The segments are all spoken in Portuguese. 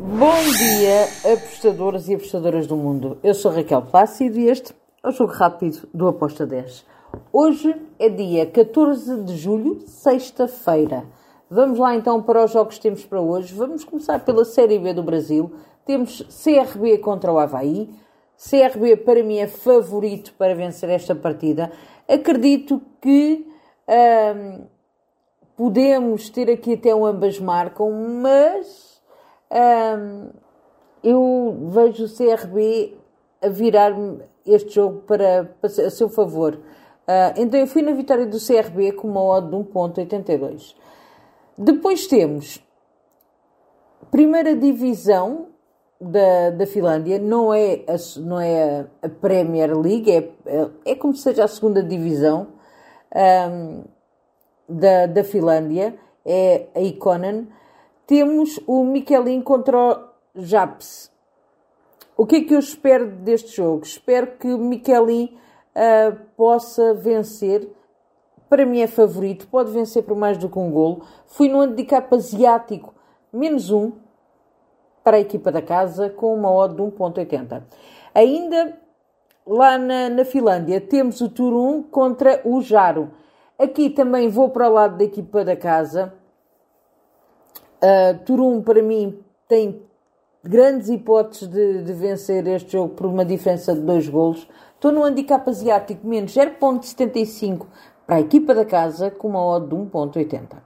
Bom dia, apostadores e apostadoras do mundo. Eu sou Raquel Plácido e este é o Jogo Rápido do Aposta 10. Hoje é dia 14 de julho, sexta-feira. Vamos lá então para os jogos que temos para hoje. Vamos começar pela Série B do Brasil. Temos CRB contra o Havaí. CRB para mim é favorito para vencer esta partida. Acredito que hum, podemos ter aqui até um ambas marcam, mas eu vejo o CRB a virar este jogo para, para a seu favor. Uh, então eu fui na vitória do CRB com uma odd de 1.82. Depois temos primeira divisão da, da Finlândia, não é, a, não é a, Premier League, é, é, é como se seja a segunda divisão um, da, da Finlândia, é a Ikonen. Temos o Mikelin contra o Japs. O que é que eu espero deste jogo? Espero que o Mikelin uh, possa vencer. Para mim é favorito, pode vencer por mais do que um golo. Fui no handicap asiático, menos um, para a equipa da casa, com uma odd de 1.80. Ainda lá na, na Finlândia temos o Turun contra o Jaro. Aqui também vou para o lado da equipa da casa. Uh, Turum, para mim, tem grandes hipóteses de, de, vencer este jogo por uma diferença de dois golos. Estou no handicap asiático menos 0.75 para a equipa da casa com uma odd de 1.80.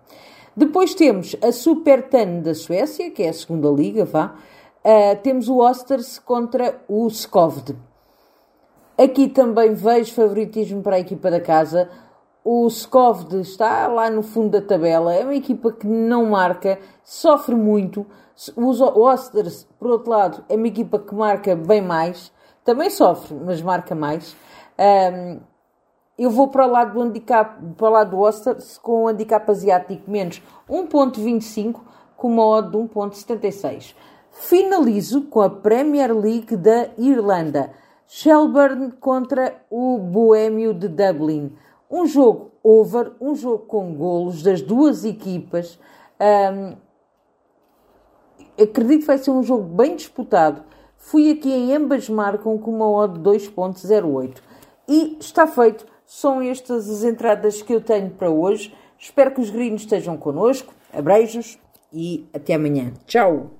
Depois temos a Super Tan da Suécia, que é a segunda liga, vá. Uh, temos o Osters contra o Skovd. Aqui também vejo favoritismo para a equipa da casa. O Skovd está lá no fundo da tabela, é uma equipa que não marca, sofre muito. O Osters, por outro lado, é uma equipa que marca bem mais, também sofre, mas marca mais. Um, eu vou para o lado do handicap, para o lado do Osters com o handicap asiático menos 1.25 com uma odd de 1.76. Finalizo com a Premier League da Irlanda. Shelburne contra o Boêmio de Dublin um jogo over, um jogo com golos das duas equipas. Um, acredito que vai ser um jogo bem disputado. Fui aqui em ambas marcam com uma odd 2.08. E está feito. São estas as entradas que eu tenho para hoje. Espero que os gringos estejam connosco. Abreijos e até amanhã. Tchau!